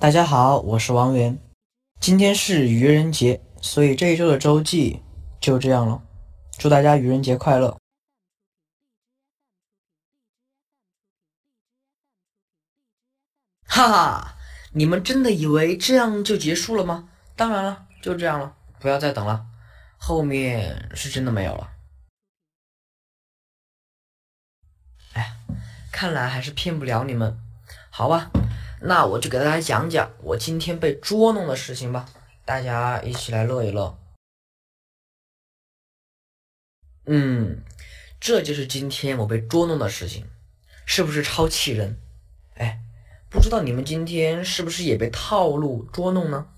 大家好，我是王源。今天是愚人节，所以这一周的周记就这样了。祝大家愚人节快乐！哈哈，你们真的以为这样就结束了吗？当然了，就这样了，不要再等了，后面是真的没有了。哎，看来还是骗不了你们，好吧？那我就给大家讲讲我今天被捉弄的事情吧，大家一起来乐一乐。嗯，这就是今天我被捉弄的事情，是不是超气人？哎，不知道你们今天是不是也被套路捉弄呢？